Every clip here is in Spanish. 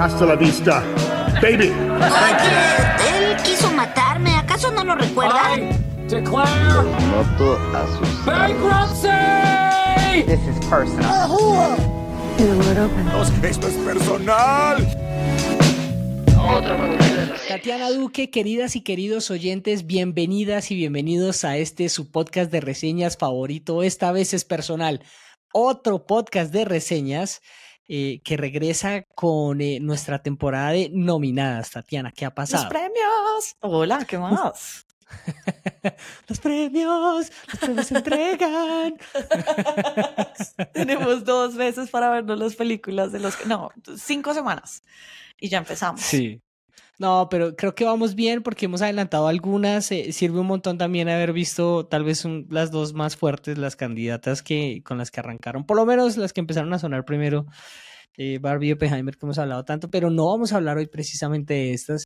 Hasta la vista, baby. Oye, él quiso matarme. ¿Acaso no lo recuerdan? Declare Noto a sus bankruptcy! This is personal. Esto es personal. Tatiana Duque, queridas y queridos oyentes, bienvenidas y bienvenidos a este su podcast de reseñas favorito. Esta vez es personal. Otro podcast de reseñas eh, que regresa con eh, nuestra temporada de nominadas. Tatiana, ¿qué ha Los pasado? premios. Hola, ¿qué más? los premios, los premios se entregan. Tenemos dos veces para vernos las películas de los que. No, cinco semanas. Y ya empezamos. Sí. No, pero creo que vamos bien porque hemos adelantado algunas. eh, sirve un montón también haber visto tal vez las dos más fuertes, las candidatas que con las que arrancaron, por lo menos las que empezaron a sonar primero, eh, Barbie y Oppenheimer, que hemos hablado tanto, pero no vamos a hablar hoy precisamente de estas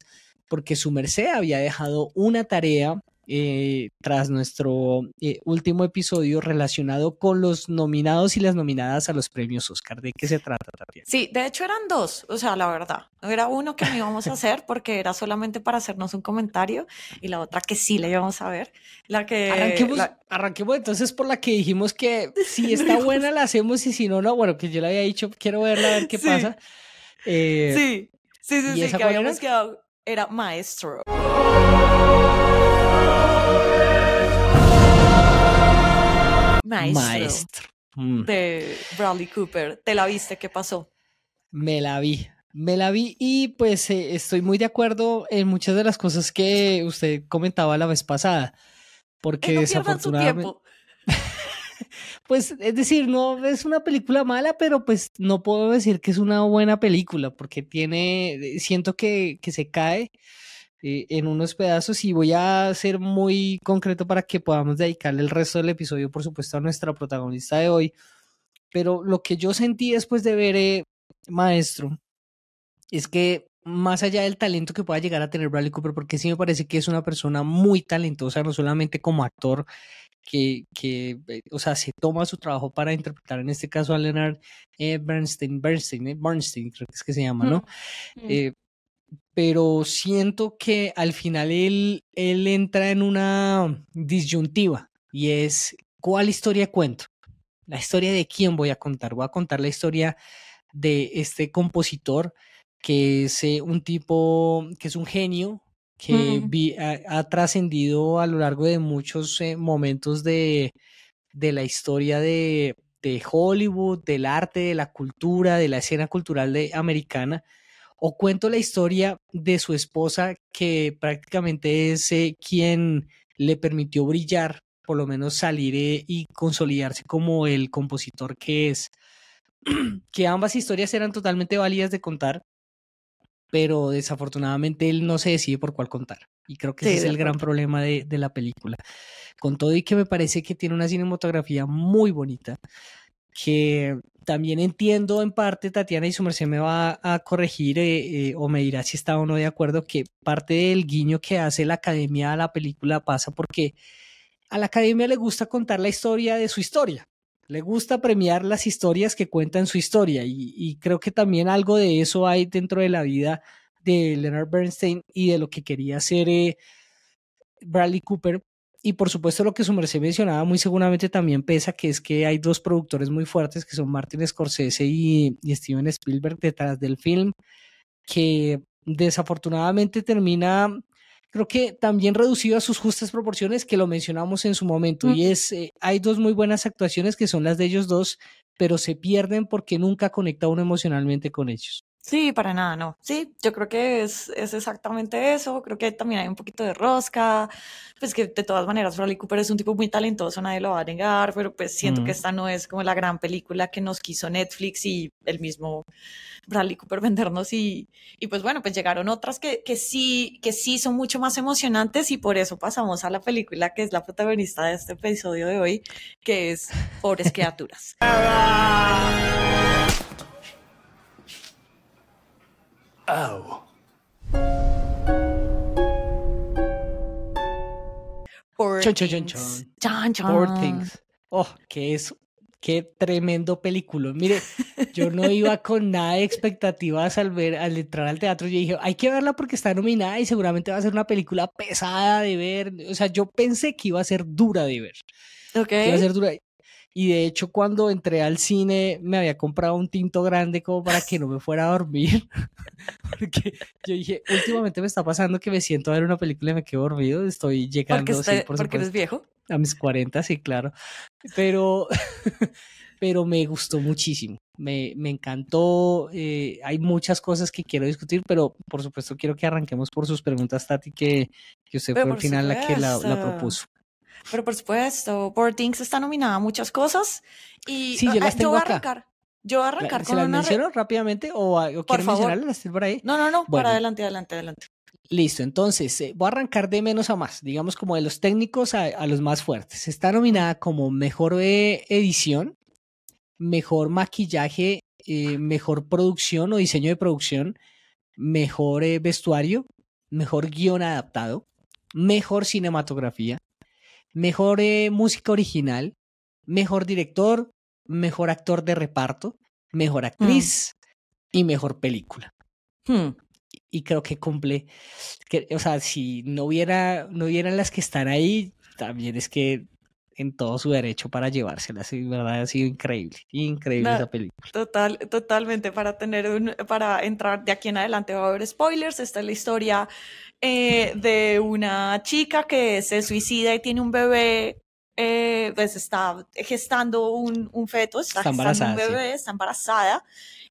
porque su merced había dejado una tarea eh, tras nuestro eh, último episodio relacionado con los nominados y las nominadas a los premios Oscar. ¿De qué se trata, Tatiana? Sí, de hecho eran dos, o sea, la verdad. Era uno que no íbamos a hacer porque era solamente para hacernos un comentario y la otra que sí le íbamos a ver. La que. Arranquemos, la- arranquemos entonces por la que dijimos que si está buena la hacemos y si no, no. Bueno, que yo le había dicho, quiero verla, a ver qué Sí. pasa. Eh, Sí, sí, sí, ¿y sí, que habíamos quedado. Era maestro. Maestro. Maestro. Mm, De Bradley Cooper. ¿Te la viste? ¿Qué pasó? me la vi. Me la vi y pues eh, estoy muy de acuerdo en muchas de las cosas que usted comentaba la vez pasada. Porque Eh, no su desafortunadamente, tiempo. pues es decir, no es una película mala, pero pues no puedo decir que es una buena película porque tiene, siento que, que se cae eh, en unos pedazos y voy a ser muy concreto para que podamos dedicarle el resto del episodio, por supuesto, a nuestra protagonista de hoy. Pero lo que yo sentí después de ver eh, Maestro es que más allá del talento que pueda llegar a tener Bradley Cooper, porque sí me parece que es una persona muy talentosa, no solamente como actor, que, que eh, o sea, se toma su trabajo para interpretar, en este caso a Leonard eh, Bernstein, Bernstein, eh, Bernstein, creo que es que se llama, ¿no? Mm. Eh, pero siento que al final él, él entra en una disyuntiva y es, ¿cuál historia cuento? La historia de quién voy a contar. Voy a contar la historia de este compositor que es eh, un tipo, que es un genio, que Mm. vi- ha, ha trascendido a lo largo de muchos eh, momentos de, de la historia de, de Hollywood, del arte, de la cultura, de la escena cultural de, americana o cuento la historia de su esposa que prácticamente es eh, quien le permitió brillar, por lo menos salir eh, y consolidarse como el compositor que es. que ambas historias eran totalmente válidas de contar, pero desafortunadamente él no se decide por cuál contar. Y creo que Sí, ese es el gran problema de, de la película. Con todo y que me parece que tiene una cinematografía muy bonita, que también entiendo en parte, Tatiana y su merced me va a corregir eh, eh, o me dirá si está o no de acuerdo, que parte del guiño que hace la academia a la película pasa porque a la academia le gusta contar la historia de su historia. Le gusta premiar las historias que cuentan su historia y, creo que también algo de eso hay dentro de la vida de Leonard Bernstein y de lo que quería hacer eh, Bradley Cooper. Y por supuesto lo que su merced mencionaba muy seguramente también pesa, que es que hay dos productores muy fuertes, que son Martin Scorsese y, y Steven Spielberg detrás del film, que desafortunadamente termina, creo que también reducido a sus justas proporciones, que lo mencionamos en su momento. Mm. Y es, eh, hay dos muy buenas actuaciones que son las de ellos dos, pero se pierden porque nunca conecta uno emocionalmente con ellos. Sí, para nada, no. Sí, yo creo que es, es exactamente eso. Creo que también hay un poquito de rosca. Pues que de todas maneras, Bradley Cooper es un tipo muy talentoso, nadie lo va a negar, pero pues siento Mm. que esta no es como la gran película que nos quiso Netflix y el mismo Bradley Cooper vendernos. Y, y pues bueno, pues llegaron otras que, que sí, que sí son mucho más emocionantes y por eso pasamos a la película que es la protagonista de este episodio de hoy, que es Pobres Criaturas. Poor Chon, Things. chon. Chon, chon. Poor Things. Oh, que es, Qué tremendo película. Mire, yo no iba con nada de expectativas al ver, al entrar al teatro. Yo dije, hay que verla porque está nominada y seguramente va a ser una película pesada de ver. O sea, yo pensé que iba a ser dura de ver. Ok. que iba a ser dura. Y de hecho, cuando entré al cine, me había comprado un tinto grande como para que no me fuera a dormir. Porque yo dije, últimamente me está pasando que me siento a ver una película y me quedo dormido. Estoy llegando, Porque, sí, por porque eres viejo. a mis 40, sí, claro. Pero, pero me gustó muchísimo. Me, me encantó. eh, hay muchas cosas que quiero discutir, pero por supuesto quiero que arranquemos por sus preguntas, Tati, que, que usted Pero fue al final la que la, propuso. Pero por supuesto, Poor Things está nominada a muchas cosas. Y Sí, yo eh, las tengo voy a acá. arrancar. Yo voy a arrancar ¿Se con las una. menciono rápidamente o, o Por favor. por ahí? No, no, no, Bueno. para adelante, adelante, adelante. Listo, entonces eh, voy a arrancar de menos a más, digamos como de los técnicos a, a los más fuertes. Está nominada como mejor eh, edición, mejor maquillaje, eh, mejor producción o diseño de producción, mejor vestuario, mejor guion adaptado, mejor cinematografía, mejor eh, música original, mejor director, mejor actor de reparto, mejor actriz y mejor película Hmm. y creo que cumple. Que, o sea, si no hubiera, no hubieran las que están ahí, también es que en todo su derecho para llevárselas. Y verdad ha sido increíble, increíble No, esa película. Total, totalmente. Para tener un, para entrar de aquí en adelante va a haber spoilers. Esta es la historia eh, de una chica que se suicida y tiene un bebé. eh, pues está gestando un, un feto, está, Está gestando un sí. bebé, está embarazada.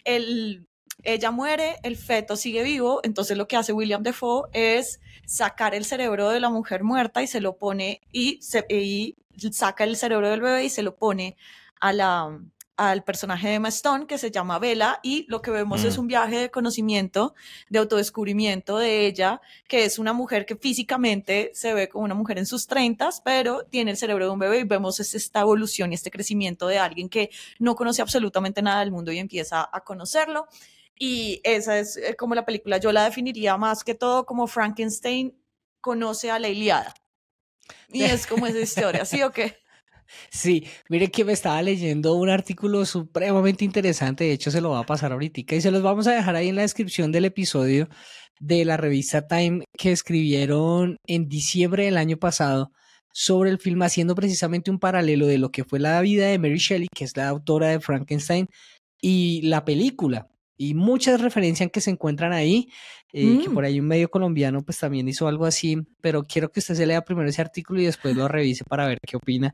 El, ella muere, el feto sigue vivo. Entonces lo que hace William Defoe es sacar el cerebro de la mujer muerta y se lo pone y, se, y saca el cerebro del bebé y se lo pone a la, al personaje de Emma Stone que se llama Bella y lo que vemos es Mm. un viaje de conocimiento, de autodescubrimiento de ella, que es una mujer que físicamente se ve como una mujer en sus treintas, pero tiene el cerebro de un bebé y vemos es esta evolución y este crecimiento de alguien que no conoce absolutamente nada del mundo y empieza a conocerlo. Y esa es eh, como la película, yo la definiría más que todo como Frankenstein conoce a la Iliada. Y es como esa historia, ¿sí o qué? Sí, mire que me estaba leyendo un artículo supremamente interesante, de hecho se lo va a pasar ahorita y se los vamos a dejar ahí en la descripción del episodio de la revista Time que escribieron en diciembre del año pasado sobre el film haciendo precisamente un paralelo de lo que fue la vida de Mary Shelley, que es la autora de Frankenstein, y la película. Y muchas referencias que se encuentran ahí, eh, que Mm. por ahí un medio colombiano pues también hizo algo así, pero quiero que usted se lea primero ese artículo y después lo revise para ver qué opina,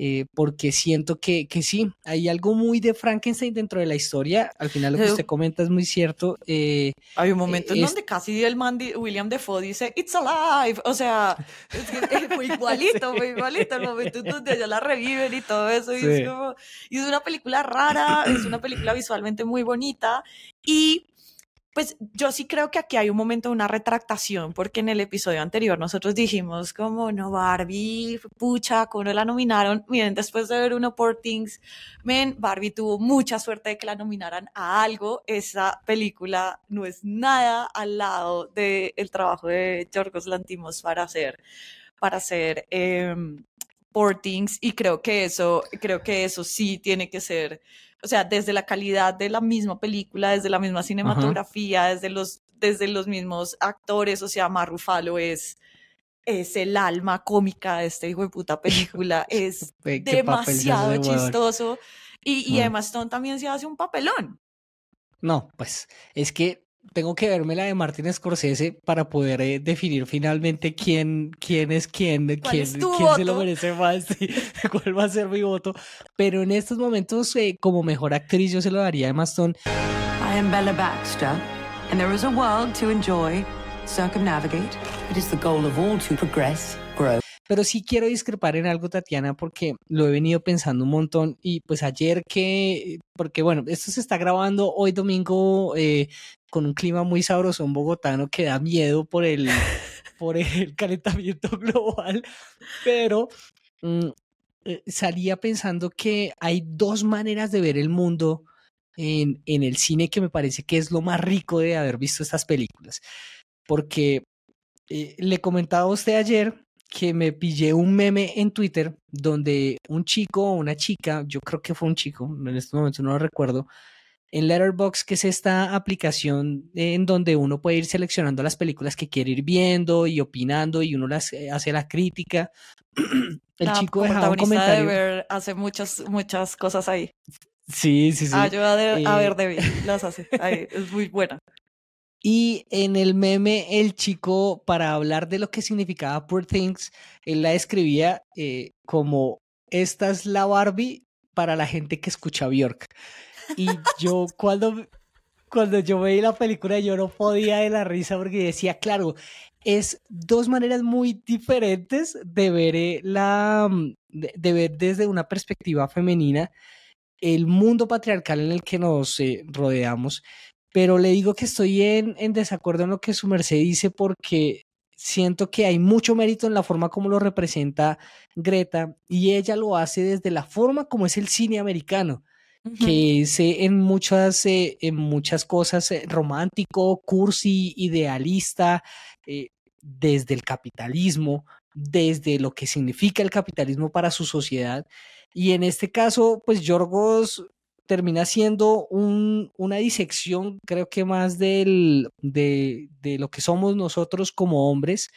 eh, porque siento que, que sí, hay algo muy de Frankenstein dentro de la historia, al final lo que usted comenta es muy cierto, eh, Hay un momento en es- donde casi el man, di- William Defoe dice, It's alive. O sea, es que, eh, fue igualito, fue igualito el momento en donde ella la reviven y todo eso. Y, Sí. es como- y es una película rara, es una película visualmente muy bonita. Y pues yo sí creo que aquí hay un momento de una retractación, porque en el episodio anterior nosotros dijimos como, no, Barbie, pucha, como no la nominaron. Miren, después de ver uno por Things, men, Barbie tuvo mucha suerte de que la nominaran a algo. Esa película no es nada al lado del trabajo de Yorgos Lantimos para hacer, para hacer em, Poor Things, y creo que eso, creo que eso sí tiene que ser o sea, desde la calidad de la misma película, desde la misma cinematografía, desde los, desde los mismos actores, o sea, Mark Ruffalo es, es el alma cómica de este hijo de puta película, es demasiado de chistoso. Y, y Mm. Emma Stone también se hace un papelón. No, pues es que tengo que verme la de Martin Scorsese para poder eh, definir finalmente quién, quién es quién, ¿Cuál quién, es quién se lo merece más, sí, cuál va a ser mi voto. Pero en estos momentos, eh, como mejor actriz, yo se lo daría a Emma Stone. I am Bella Baxter, and there is a world to enjoy, circumnavigate. It is the goal of all to progress, grow. Pero sí quiero discrepar en algo, Tatiana, porque lo he venido pensando un montón. Y pues ayer que, porque bueno, esto se está grabando hoy domingo eh, con un clima muy sabroso en bogotano que da miedo por el, por el calentamiento global. Pero mm, eh, salía pensando que hay dos maneras de ver el mundo en, en el cine que me parece que es lo más rico de haber visto estas películas. Porque eh, le comentaba a usted ayer que me pillé un meme en Twitter donde un chico o una chica, yo creo que fue un chico, en este momento no lo recuerdo, en Letterboxd, que es esta aplicación en donde uno puede ir seleccionando las películas que quiere ir viendo y opinando y uno las eh, hace la crítica. El chico dejaba un comentario. De ver, hace muchas, muchas cosas ahí. Sí, sí, sí. Ah, yo a, de, a ver, Eh, David, las hace. Ahí, es muy buena. Y en el meme, el chico, para hablar de lo que significaba Poor Things, él la describía eh, como esta es la Barbie para la gente que escucha Bjork. Y yo cuando, cuando yo veí la película yo no podía de la risa porque decía, claro, es dos maneras muy diferentes de ver eh, la mm, de, de ver desde una perspectiva femenina el mundo patriarcal en el que nos eh, rodeamos. Pero le digo que estoy en, en, desacuerdo en lo que su merced dice porque siento que hay mucho mérito en la forma como lo representa Greta y ella lo hace desde la forma como es el cine americano que es eh, en muchas en muchas cosas eh, romántico cursi idealista eh, desde el capitalismo desde lo que significa el capitalismo para su sociedad. Y en este caso pues Yorgos termina siendo un, una disección, creo que más del, de, de, lo que somos nosotros como hombres,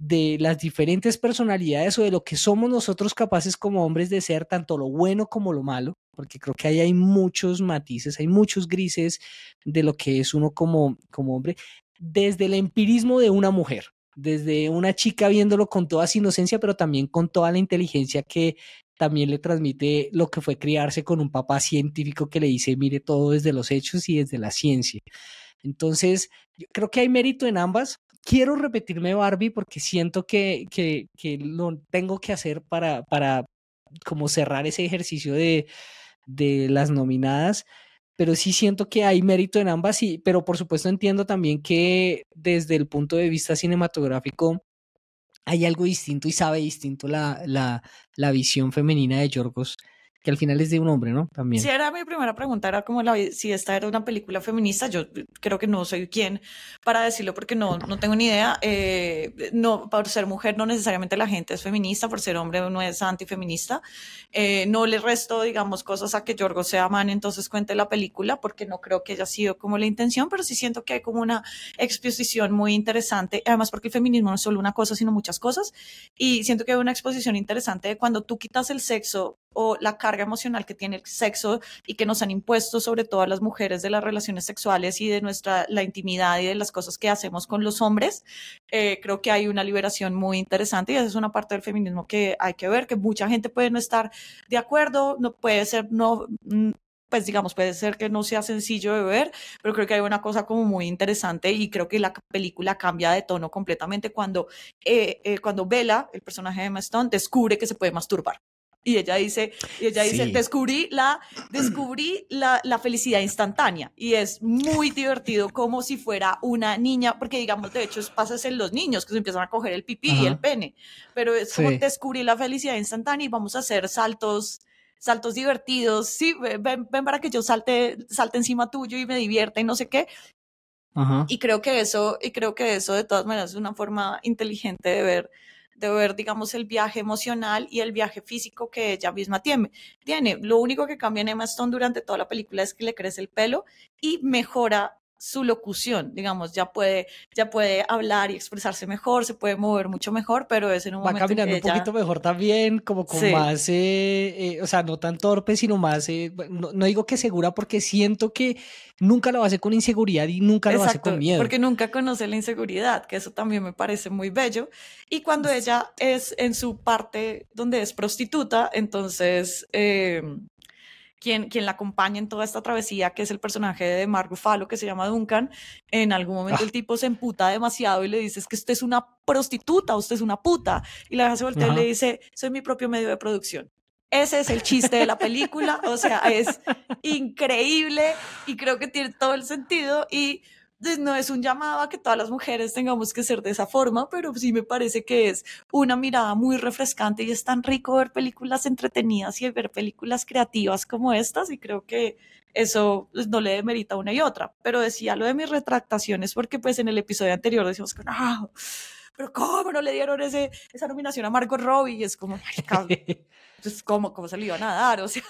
de las diferentes personalidades o de lo que somos nosotros capaces como hombres de ser, tanto lo bueno como lo malo, porque creo que ahí hay muchos matices, hay muchos grises de lo que es uno como, como hombre, desde el empirismo de una mujer, desde una chica viéndolo con toda su inocencia, pero también con toda la inteligencia que también le transmite lo que fue criarse con un papá científico que le dice, mire todo desde los hechos y desde la ciencia. Entonces, yo creo que hay mérito en ambas. Quiero repetirme Barbie porque siento que, que, que lo tengo que hacer para, para como cerrar ese ejercicio de, de las nominadas, pero sí siento que hay mérito en ambas, y, pero por supuesto entiendo también que desde el punto de vista cinematográfico, hay algo distinto y sabe distinto la, la, la visión femenina de Yorgos, que al final es de un hombre, ¿no? También. Sí, era mi primera pregunta, era como la, si esta era una película feminista, yo creo que no soy quien para decirlo porque no, no tengo ni idea, eh, no, por ser mujer no necesariamente la gente es feminista, por ser hombre no es antifeminista, eh, no le resto, digamos, cosas a que Yorgos sea man, entonces cuente la película, porque no creo que haya sido como la intención, pero sí siento que hay como una exposición muy interesante, además porque el feminismo no es solo una cosa, sino muchas cosas, y siento que hay una exposición interesante de cuando tú quitas el sexo o la carga emocional que tiene el sexo y que nos han impuesto sobre todo a las mujeres de las relaciones sexuales y de nuestra la intimidad y de las cosas que hacemos con los hombres, eh, creo que hay una liberación muy interesante y esa es una parte del feminismo que hay que ver, que mucha gente puede no estar de acuerdo, no puede ser, no, pues digamos, puede ser que no sea sencillo de ver, pero creo que hay una cosa como muy interesante y creo que la película cambia de tono completamente cuando, eh, eh, cuando Bella, el personaje de Emma Stone, descubre que se puede masturbar. Y ella dice, y ella dice, Sí. descubrí la, descubrí la, la felicidad instantánea. Y es muy divertido como si fuera una niña, porque digamos, de hecho, pasa en los niños que se empiezan a coger el pipí y el pene. Pero es como Sí. descubrí la felicidad instantánea y vamos a hacer saltos saltos divertidos, sí, ven, ven para que yo salte, salte encima tuyo y me divierta y no sé qué. Ajá. Y creo que eso, y creo que eso de todas maneras es una forma inteligente de ver, de ver, digamos, el viaje emocional y el viaje físico que ella misma tiene. Tiene. Lo único que cambia en Emma Stone durante toda la película es que le crece el pelo y mejora su locución, digamos, ya puede, ya puede hablar y expresarse mejor, se puede mover mucho mejor, pero es en un Va momento en caminando que un poquito mejor también, como con Sí. más, eh, eh, o sea, no tan torpe, sino más, eh, no, no digo que segura, porque siento que nunca lo hace con inseguridad y nunca lo hace con miedo. porque nunca conoce la inseguridad, que eso también me parece muy bello. Y cuando ella es en su parte donde es prostituta, entonces eh, quien, quien la acompaña en toda esta travesía, que es el personaje de Mark Ruffalo, que se llama Duncan, en algún momento Ah. el tipo se emputa demasiado y le dice, es que usted es una prostituta, usted es una puta. Y la se voltea y le dice, soy mi propio medio de producción. Ese es el chiste de la película, o sea, es increíble y creo que tiene todo el sentido y no es un llamado a que todas las mujeres tengamos que ser de esa forma, pero sí me parece que es una mirada muy refrescante y es tan rico ver películas entretenidas y ver películas creativas como estas y creo que eso pues, no le demerita una y otra. Pero decía lo de mis retractaciones porque pues en el episodio anterior decimos que no, pero ¿cómo no le dieron ese, esa nominación a Margot Robbie? Y es como, pues, ¿cómo, ¿cómo se le iban a dar? O sea,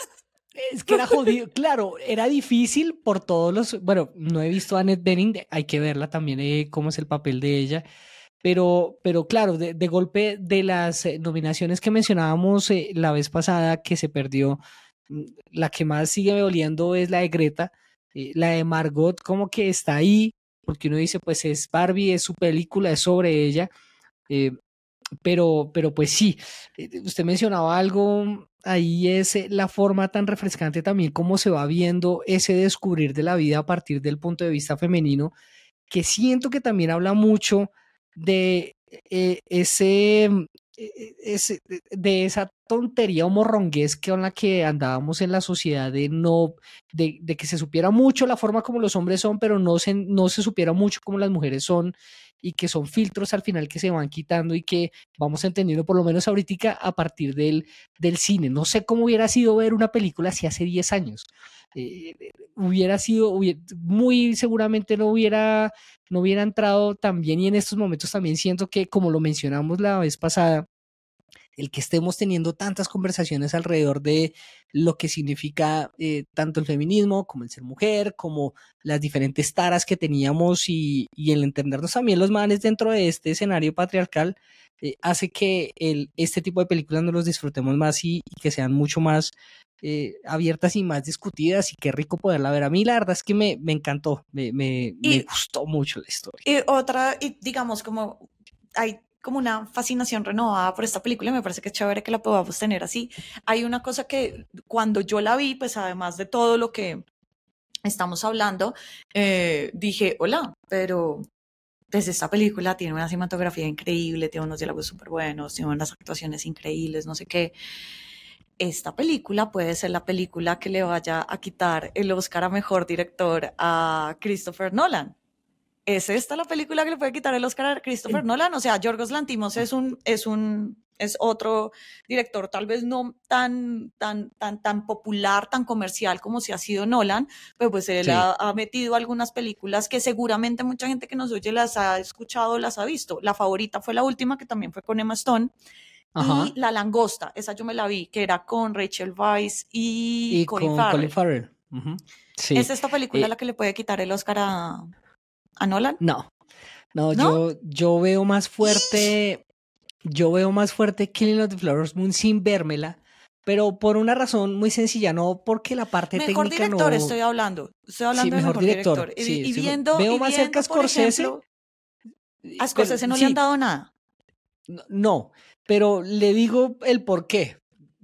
Es que era jodido, claro, era difícil por todos los, bueno, no he visto a Annette Bening, hay que verla también, eh, cómo es el papel de ella, pero, pero claro, de, de golpe de las eh, nominaciones que mencionábamos eh, la vez pasada que se perdió, mm, la que más sigue doliendo es la de Greta, eh, la de Margot como que está ahí, porque uno dice, pues es Barbie, es su película, es sobre ella, pero, pero pues sí, usted mencionaba algo, ahí es la forma tan refrescante también como se va viendo ese descubrir de la vida a partir del punto de vista femenino, que siento que también habla mucho de eh, ese, mm, eh, ese- de- esa tontería o morronguez con la que andábamos en la sociedad de no, de, de que se supiera mucho la forma como los hombres son, pero no se, no se supiera mucho como las mujeres son y que son filtros al final que se van quitando y que vamos entendiendo por lo menos ahorita a partir del, del cine. No sé cómo hubiera sido ver una película si hace 10 años. Eh, hubiera sido, muy seguramente no hubiera, no hubiera entrado tan bien y en estos momentos también siento que, como lo mencionamos la vez pasada, el que estemos teniendo tantas conversaciones alrededor de lo que significa eh, tanto el feminismo como el ser mujer, como las diferentes taras que teníamos y, y el entendernos también los manes dentro de este escenario patriarcal, eh, hace que el, este tipo de películas nos los disfrutemos más y, y que sean mucho más eh, abiertas y más discutidas y qué rico poderla ver. A mí la verdad es que me, me encantó, me, me, gustó mucho la historia. Y otra, y digamos, como hay como una fascinación renovada por esta película, me parece que es chévere que la podamos tener así. Hay una cosa que cuando yo la vi, pues además de todo lo que estamos hablando, eh, dije, hola, pero pues esta película tiene una cinematografía increíble, tiene unos diálogos súper buenos, tiene unas actuaciones increíbles, no sé qué. Esta película puede ser la película que le vaya a quitar el Oscar a Mejor Director a Christopher Nolan. ¿Es esta la película que le puede quitar el Oscar a Christopher Nolan? O sea, Yorgos Lantimos es un, es un, es otro director, tal vez no tan, tan, tan, tan popular, tan comercial como si ha sido Nolan, pero pues él Sí. ha, ha metido algunas películas que seguramente mucha gente que nos oye las ha escuchado, las ha visto. La favorita fue la última, que también fue con Emma Stone, Ajá. y La Langosta, esa yo me la vi, que era con Rachel Weisz y, Y Colin con Farrell. Colin Farrell. Sí. ¿Es esta película Eh, la que le puede quitar el Oscar a, a Nolan? No, no, ¿No? Yo, yo veo más fuerte, yo veo más fuerte Killing of the Flowers Moon sin vérmela, pero por una razón muy sencilla, no porque la parte Mejor técnica director no. estoy hablando. Estoy hablando de mejor mejor director. director, Y, sí, y sí, viendo, veo y más cerca a Scorsese, ejemplo, a Scorsese no sí, le han dado nada. No, No, pero le digo el por qué.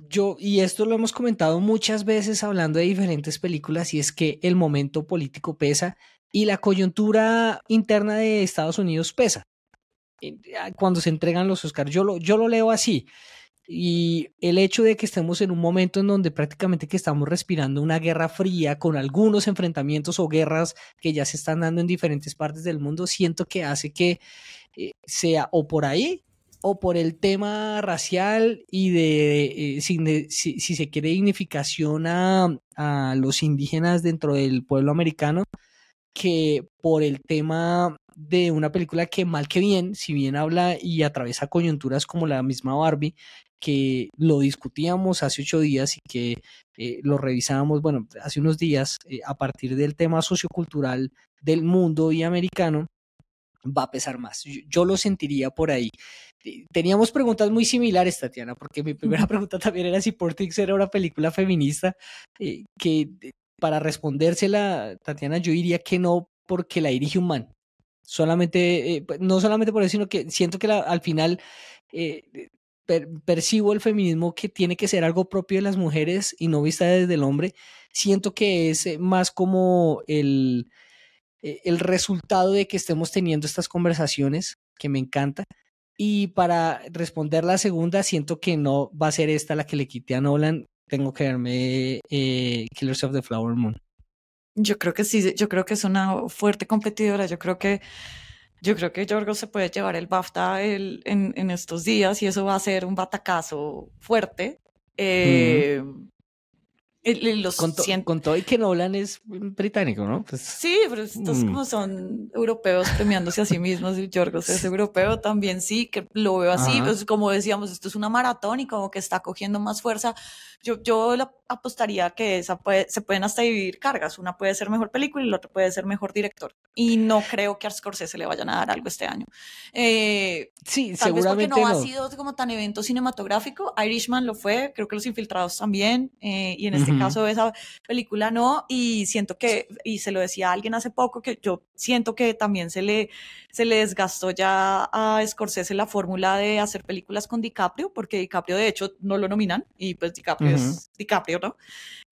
Yo, y esto lo hemos comentado muchas veces hablando de diferentes películas, y es que el momento político pesa y la coyuntura interna de Estados Unidos pesa. Ah, Cuando se entregan los Oscars, yo lo, yo lo leo así. Y el hecho de que estemos en un momento en donde prácticamente que estamos respirando una guerra fría con algunos enfrentamientos o guerras que ya se están dando en diferentes partes del mundo, siento que hace que eh, sea o por ahí o por el tema racial y de, eh, signi- si, si se quiere, dignificación a, a los indígenas dentro del pueblo americano, que por el tema de una película que mal que bien, si bien habla y atraviesa coyunturas como la misma Barbie, que lo discutíamos hace ocho días y que eh, lo revisábamos, bueno, hace unos días, eh, a partir del tema sociocultural del mundo y americano, va a pesar más. Yo, yo lo sentiría por ahí. Eh, Teníamos preguntas muy similares, Tatiana, porque mi primera pregunta también era si Portix era una película feminista, eh, que para respondérsela, Tatiana, yo diría que no, porque la dirige un man. Solamente, eh, pues, no solamente por eso, sino que siento que la- al final eh, per- percibo el feminismo que tiene que ser algo propio de las mujeres y no vista desde el hombre. Siento que es eh, más como el, eh, el resultado de que estemos teniendo estas conversaciones, que me encanta. Y para responder la segunda, siento que no va a ser esta la que le quite a Nolan. Tengo que verme eh, Killers of the Flower Moon. Yo creo que sí, yo creo que es una fuerte competidora. Yo creo que, yo creo que Yorgos se puede llevar el BAFTA el- en, en estos días y eso va a ser un batacazo fuerte. Eh, los Con, to- cien- con todo y que Nolan es británico, ¿no? Pues, Sí, pero estos Mm. como son europeos premiándose a sí mismos y Yorgos es europeo también, sí, que lo veo así, pues como decíamos, esto es una maratón y como que está cogiendo más fuerza. Yo, yo la- apostaría que esa puede- se pueden hasta dividir cargas, una puede ser mejor película y la otra puede ser mejor director. Y no creo que a Scorsese le vayan a dar algo este año. Eh, sí, Tal vez porque seguramente no, no. ha sido como tan evento cinematográfico. Irishman lo fue, creo que Los Infiltrados también, eh, y en este Ujú. caso esa película no, y siento que, y se lo decía a alguien hace poco, que yo siento que también se le, se le desgastó ya a Scorsese la fórmula de hacer películas con DiCaprio, porque DiCaprio de hecho no lo nominan, y pues DiCaprio. Es DiCaprio, ¿no?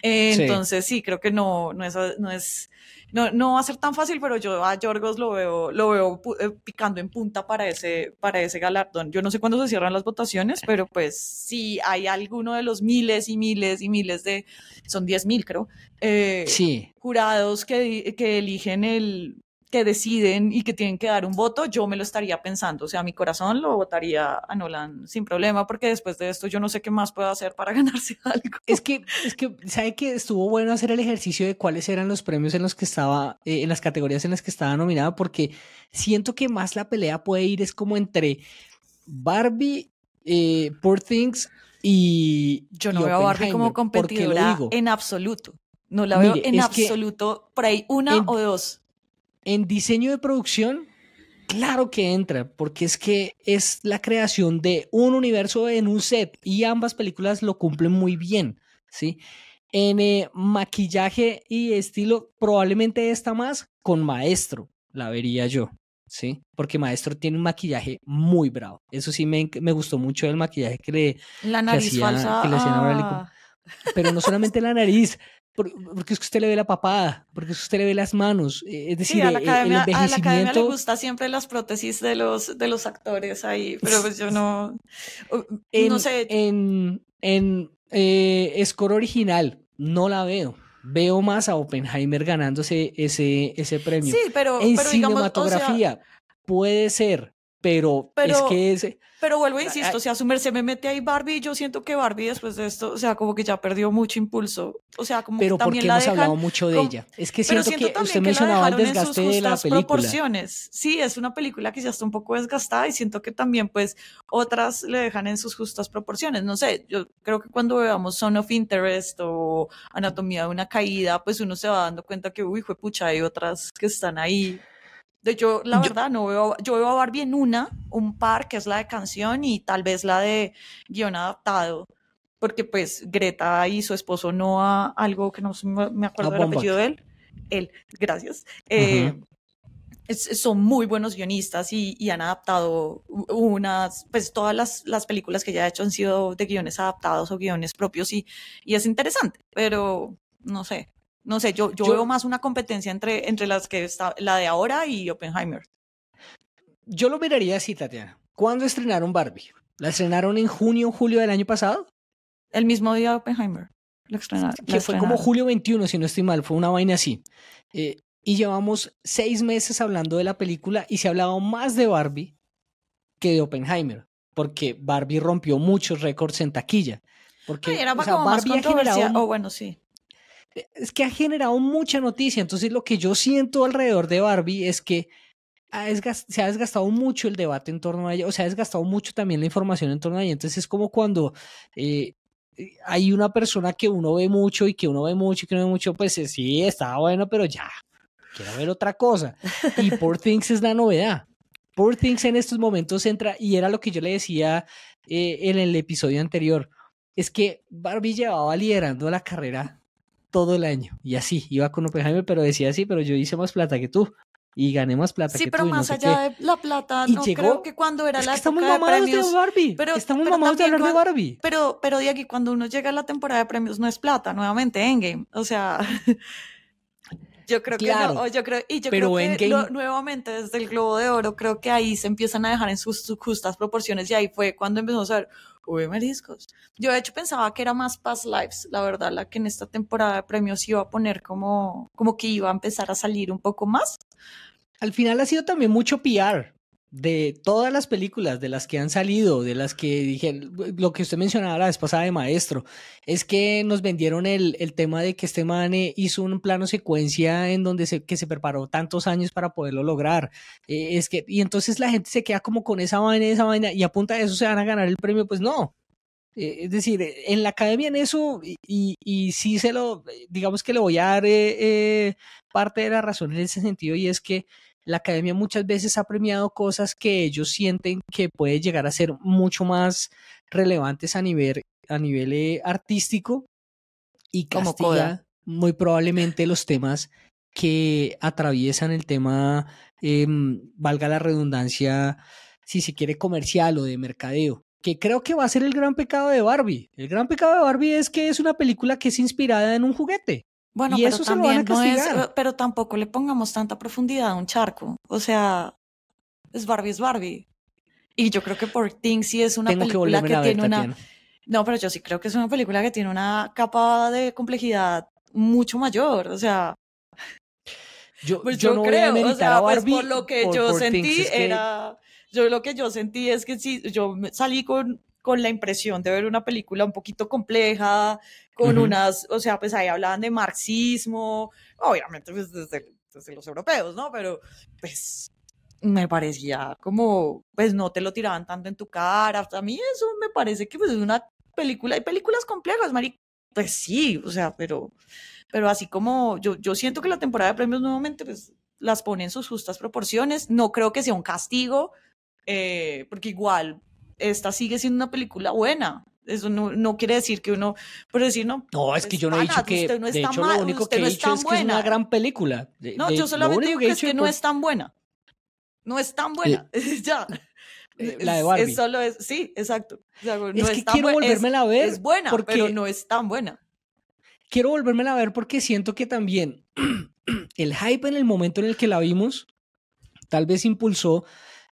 Eh, Sí. Entonces sí, creo que no, no es, no es, no, no va a ser tan fácil, pero yo a Yorgos lo veo, lo veo eh, picando en punta para ese, para ese galardón. Yo no sé cuándo se cierran las votaciones, pero pues si hay alguno de los miles y miles y miles de, son 10 mil creo, eh, Sí, jurados que, que eligen el, que deciden y que tienen que dar un voto, yo me lo estaría pensando. O sea, mi corazón lo votaría a Nolan sin problema, porque después de esto yo no sé qué más puedo hacer para ganarse algo. es que, es que, ¿sabe que estuvo bueno hacer el ejercicio de cuáles eran los premios en los que estaba, eh, en las categorías en las que estaba nominada? Porque siento que más la pelea puede ir es como entre Barbie, eh, Poor Things y. Yo no y veo a Barbie como Oppenheimer. ¿Por qué lo competidora en absoluto. No la veo Mire, en que absoluto. Por ahí una en- o dos. En diseño de producción, claro que entra, porque es que es la creación de un universo en un set y ambas películas lo cumplen muy bien, ¿sí? En eh, maquillaje y estilo, probablemente esta más con Maestro, la vería yo, ¿sí? Porque Maestro tiene un maquillaje muy bravo. Eso sí me, me gustó mucho el maquillaje que le, La nariz hacía- falsa. que le hacían a Bradley ah, pero no solamente la nariz, porque es que usted le ve la papada, porque es que usted le ve las manos, eh, es decir, Sí, a la, eh, el academia, a la academia le gusta siempre las prótesis de los, de los actores ahí, pero pues yo no. en, no sé. En, en eh, score original, no la veo. Veo más a Oppenheimer ganándose ese, ese premio. sí, pero, en pero digamos, o sea, cinematografía puede ser, pero, es Pero- que ese, Pero vuelvo e Ay, insisto, o sea, su merced me mete ahí Barbie y yo siento que Barbie después de esto, o sea, como que ya perdió mucho impulso. O sea, como pero que también la hemos dejan, hablado mucho de como- ella. Es que siento, siento que usted que mencionaba el dejaron en sus desgaste de la película. proporciones. Sí, es una película que ya está un poco desgastada y siento que también pues otras le dejan en sus justas proporciones. No sé, yo creo que cuando veamos Son of Interest o Anatomía de una caída, pues uno se va dando cuenta que, uy, fue pucha, hay otras que están ahí. De hecho, la Yo- verdad, no veo, yo veo a Barbie en una, un par, que es la de canción y tal vez la de guion adaptado. Porque pues Greta y su esposo Noah, algo que no me acuerdo del apellido de él, él, gracias, eh, es- son muy buenos guionistas y, y han adaptado unas, pues todas las, las películas que ya ha hecho han sido de guiones adaptados o guiones propios y, y es interesante, pero no sé, no sé, yo, yo, Yo- veo más una competencia entre, entre las que está, la de ahora y Oppenheimer. Yo lo miraría así, Tatiana. ¿Cuándo estrenaron Barbie? ¿La estrenaron en junio o julio del año pasado? El mismo día de Oppenheimer. La que fue como estrenaron. julio 21, si no estoy mal, fue una vaina así. Eh, y llevamos seis meses hablando de la película y se ha hablado más de Barbie que de Oppenheimer, porque Barbie rompió muchos récords en taquilla. Porque Ay, era o sea, Barbie ha generado, Oh, bueno, sí. Es que ha generado mucha noticia. Entonces, lo que yo siento alrededor de Barbie es que ha se ha desgastado mucho el debate en torno a ella, o se ha desgastado mucho también la información en torno a ella. Entonces, es como cuando eh, hay una persona que uno ve mucho y que uno ve mucho y que uno ve mucho, pues eh, sí, está bueno, pero ya, quiero ver otra cosa. Y Poor Things es la novedad. Poor Things en estos momentos entra, y era lo que yo le decía eh, en el episodio anterior, es que Barbie llevaba liderando la carrera todo el año, y así, iba con Oppenheimer, pero decía así, pero yo hice más plata que tú, y gané más plata Sí, que pero tú. no más sé allá qué. de la plata, Y no llegó- creo que cuando era Es la que estamos época de mamados premios, de Barbie, pero- estamos pero mamados de hablar de Barbie. Pero, pero Diego, cuando uno llega a la temporada de premios no es plata, nuevamente Endgame. O sea, yo creo que Claro, no. o Yo creo, y yo pero creo que lo- nuevamente desde el Globo de Oro, creo que ahí se empiezan a dejar en sus, sus justas proporciones y ahí fue cuando empezamos a ver, uy, mariscos. Yo de hecho pensaba que era más Past Lives, la verdad, la que en esta temporada de premios iba a poner como, como que iba a empezar a salir un poco más. Al final ha sido también mucho PR de todas las películas, de las que han salido, de las que dije, lo que usted mencionaba la vez pasada de Maestro, es que nos vendieron el, el tema de que este man eh, hizo un plano secuencia en donde se, que se preparó tantos años para poderlo lograr. Eh, es que, y entonces la gente se queda como con esa vaina esa vaina y a punta de eso se van a ganar el premio, pues no. Eh, es decir, en la academia en eso, y, y, sí se lo, digamos que le voy a dar parte de la razón en ese sentido, y es que la academia muchas veces ha premiado cosas que ellos sienten que puede llegar a ser mucho más relevantes a nivel, a nivel eh, artístico y castiga muy probablemente los temas que atraviesan el tema, em, valga la redundancia, si se quiere comercial o de mercadeo, que creo que va a ser el gran pecado de Barbie. El gran pecado de Barbie es que es una película que es inspirada en un juguete. Bueno, pero también no es, pero tampoco le pongamos tanta profundidad a un charco. O sea, es Barbie, es Barbie. Y yo creo que por Things sí es una película que, tiene una. No, pero yo sí creo que es una película que tiene una capa de complejidad mucho mayor. O sea. Yo, pues yo, no creo, voy a o sea, pues por lo que yo sentí era. Yo lo que yo sentí es que sí, yo salí con con la impresión de ver una película un poquito compleja, con unas, o sea, pues ahí hablaban de marxismo, obviamente pues desde, desde, los europeos, ¿no? Pero pues me parecía como, pues no te lo tiraban tanto en tu cara, a mí eso me parece que pues es una película, hay películas complejas, Mari, pues sí, o sea, pero, pero así como yo, yo siento que la temporada de premios nuevamente pues las pone en sus justas proporciones, no creo que sea un castigo, eh, porque igual esta sigue siendo una película buena. Eso no, no quiere decir que uno, pero decir, no. No, es que yo no he dicho que. No de hecho, lo único que he dicho es, que es una gran película. no, yo solamente digo que, es que no es tan buena. No es tan buena. ya. Eh, la de Barbie. Es, solo es, sí, exacto. no es, que quiero volvérmela a ver. Es buena, porque pero no es tan buena. Quiero volvérmela a ver porque siento que también el hype en el momento en el que la vimos tal vez impulsó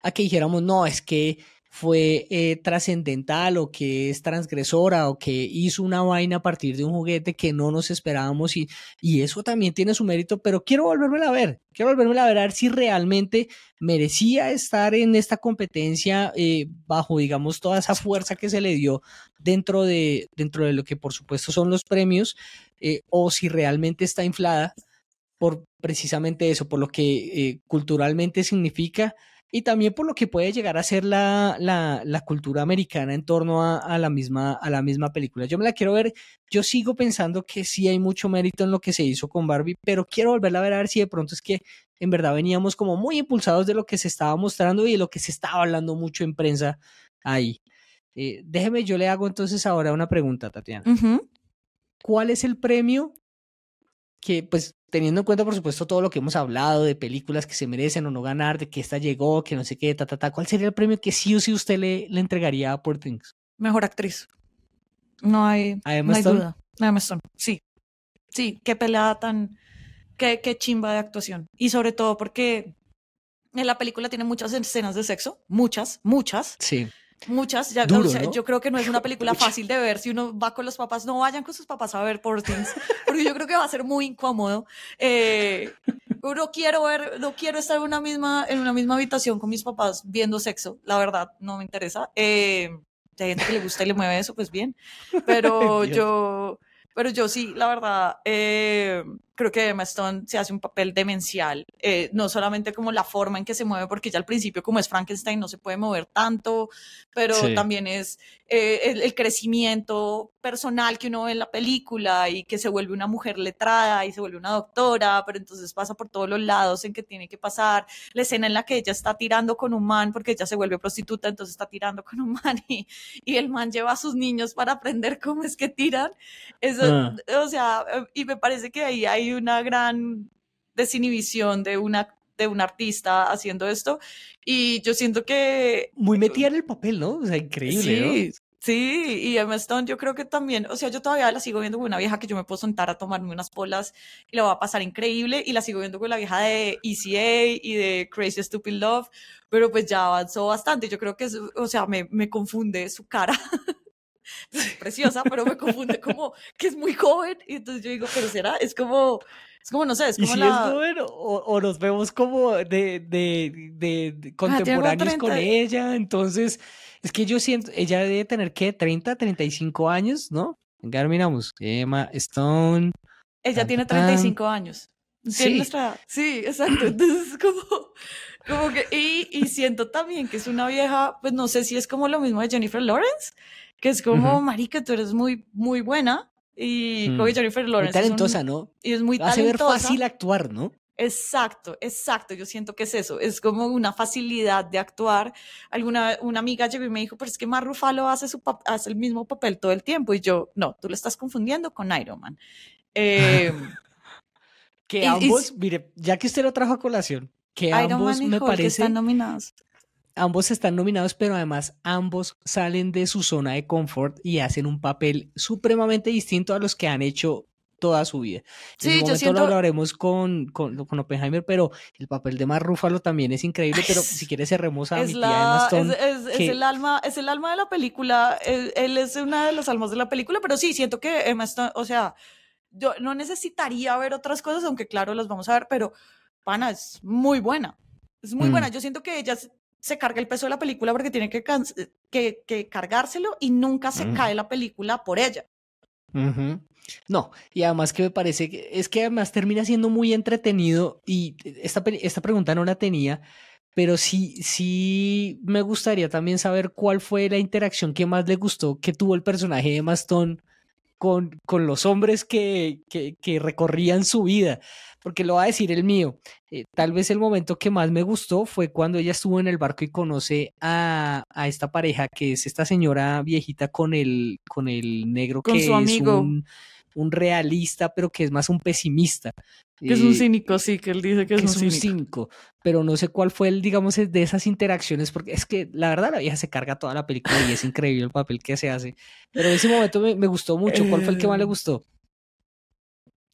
a que dijéramos, no, es que fue eh, trascendental o que es transgresora o que hizo una vaina a partir de un juguete que no nos esperábamos y, y eso también tiene su mérito, pero quiero volverme a ver, quiero volverme a ver, a ver si realmente merecía estar en esta competencia eh, bajo, digamos, toda esa fuerza que se le dio dentro de, dentro de lo que por supuesto son los premios eh, o si realmente está inflada por precisamente eso, por lo que culturalmente significa y también por lo que puede llegar a ser la, la, cultura americana en torno a, la misma, a la misma película. Yo me la quiero ver, yo sigo pensando que sí hay mucho mérito en lo que se hizo con Barbie, pero quiero volverla a ver a ver si de pronto es que en verdad veníamos como muy impulsados de lo que se estaba mostrando y de lo que se estaba hablando mucho en prensa ahí. Eh, déjeme, yo le hago entonces ahora una pregunta, Tatiana. ¿Cuál es el premio que, pues, teniendo en cuenta, por supuesto, todo lo que hemos hablado de películas que se merecen o no ganar, de que esta llegó, que no sé qué, ta, ta, ta, ¿cuál sería el premio que sí o sí usted le, le entregaría a Poor Things? Mejor actriz. No hay, no hay duda. Emma Stone, sí. Sí, qué pelea tan, qué, qué chimba de actuación. Y sobre todo porque en la película tiene muchas escenas de sexo, muchas, muchas. Sí. Muchas, ya, yo creo que no es una película fácil de ver si uno va con los papás, no vayan con sus papás a ver por Things, porque yo creo que va a ser muy incómodo. Eh, no quiero ver, no quiero estar en una misma, en una misma habitación con mis papás viendo sexo, la verdad, no me interesa. Eh, hay gente que le gusta y le mueve eso, pues bien, pero yo, pero yo sí, la verdad, eh, creo que Emma Stone se hace un papel demencial, eh, no solamente como la forma en que se mueve, porque ya al principio como es Frankenstein no se puede mover tanto, pero también es eh, el, crecimiento personal que uno ve en la película y que se vuelve una mujer letrada y se vuelve una doctora, pero entonces pasa por todos los lados en que tiene que pasar, la escena en la que ella está tirando con un man porque ella se vuelve prostituta, entonces está tirando con un man y, y el man lleva a sus niños para aprender cómo es que tiran, eso, ah. o sea, y me parece que ahí hay una gran desinhibición de una de un artista haciendo esto y yo siento que muy metida en el papel, ¿no? O sea, increíble, sí, Sí, y Emma Stone yo creo que también, o sea, yo todavía la sigo viendo con una vieja que yo me puedo sentar a tomarme unas polas y la va a pasar increíble y la sigo viendo con la vieja de ECA y de Crazy Stupid Love, pero pues ya avanzó bastante, yo creo que, o sea, me, me confunde su cara. preciosa, pero me confunde como que es muy joven. Y entonces yo digo, pero será, es como, es como, no sé, es ¿Y como si la... es joven o, o nos vemos como de, de, de- de contemporáneos con 30. ella? Entonces, es que yo siento, ella debe tener, ¿qué? 30, 35 años, ¿no? Venga, miramos. Emma Stone. Ella Tan, tiene tan, tan. 35 años. Sí. nuestra. Sí, exacto. Entonces, como, como que, y, y siento también que es una vieja, pues no sé si es como lo mismo de Jennifer Lawrence, que es como, Ujú. marica, tú eres muy, muy buena. Y como que Mm. Jennifer Muy Lawrence es un- talentosa, ¿no? y es muy Hace ver talentosa. fácil actuar, ¿no? Exacto, exacto. Yo siento que es eso. Es como una facilidad de actuar. Alguna una amiga llegó y me dijo, pero es que Mar Ruffalo hace, su hace el mismo papel todo el tiempo. Y yo, no, tú lo estás confundiendo con Iron Man. Eh, Que Y- ambos, mire, ya que usted lo trajo a colación, que Iron ambos Man y me Hulk parece, están nominados. Ambos están nominados, pero además ambos salen de su zona de confort y hacen un papel supremamente distinto a los que han hecho toda su vida. En Sí, un yo momento siento- lo hablaremos con, con, con Oppenheimer, pero el papel de Mark Ruffalo también es increíble, pero si quieres cerremos a mi Es, tía la, Emma es, Stone, es- es que- el alma, es el alma de la película. Él, él es una de las almas de la película, pero sí, siento que Emma Stone, o sea, yo no necesitaría ver otras cosas, aunque claro, las vamos a ver, pero pana, es muy buena. Es muy Mm. buena. Yo siento que ella se, carga el peso de la película porque tiene que, cans- que, que cargárselo y nunca se Mm. cae la película por ella. No, y además que me parece que es que además termina siendo muy entretenido y esta, pe- esta pregunta no la tenía, pero sí, sí me gustaría también saber cuál fue la interacción que más le gustó que tuvo el personaje de Emma Stone con, con los hombres que, que, que recorrían su vida, porque lo va a decir el mío. Eh, tal vez el momento que más me gustó fue cuando ella estuvo en el barco y conoce a, a esta pareja que es esta señora viejita con el, con el negro Con que su es amigo. un, un realista, pero que es más un pesimista. Que es un cínico, sí, que él dice que es un es un cínico. pero no sé cuál fue el, digamos, de esas interacciones, porque es que la verdad la vieja se carga toda la película y es increíble el papel que se hace. Pero en ese momento me, me gustó mucho. ¿Cuál fue el que más le Eh, gustó?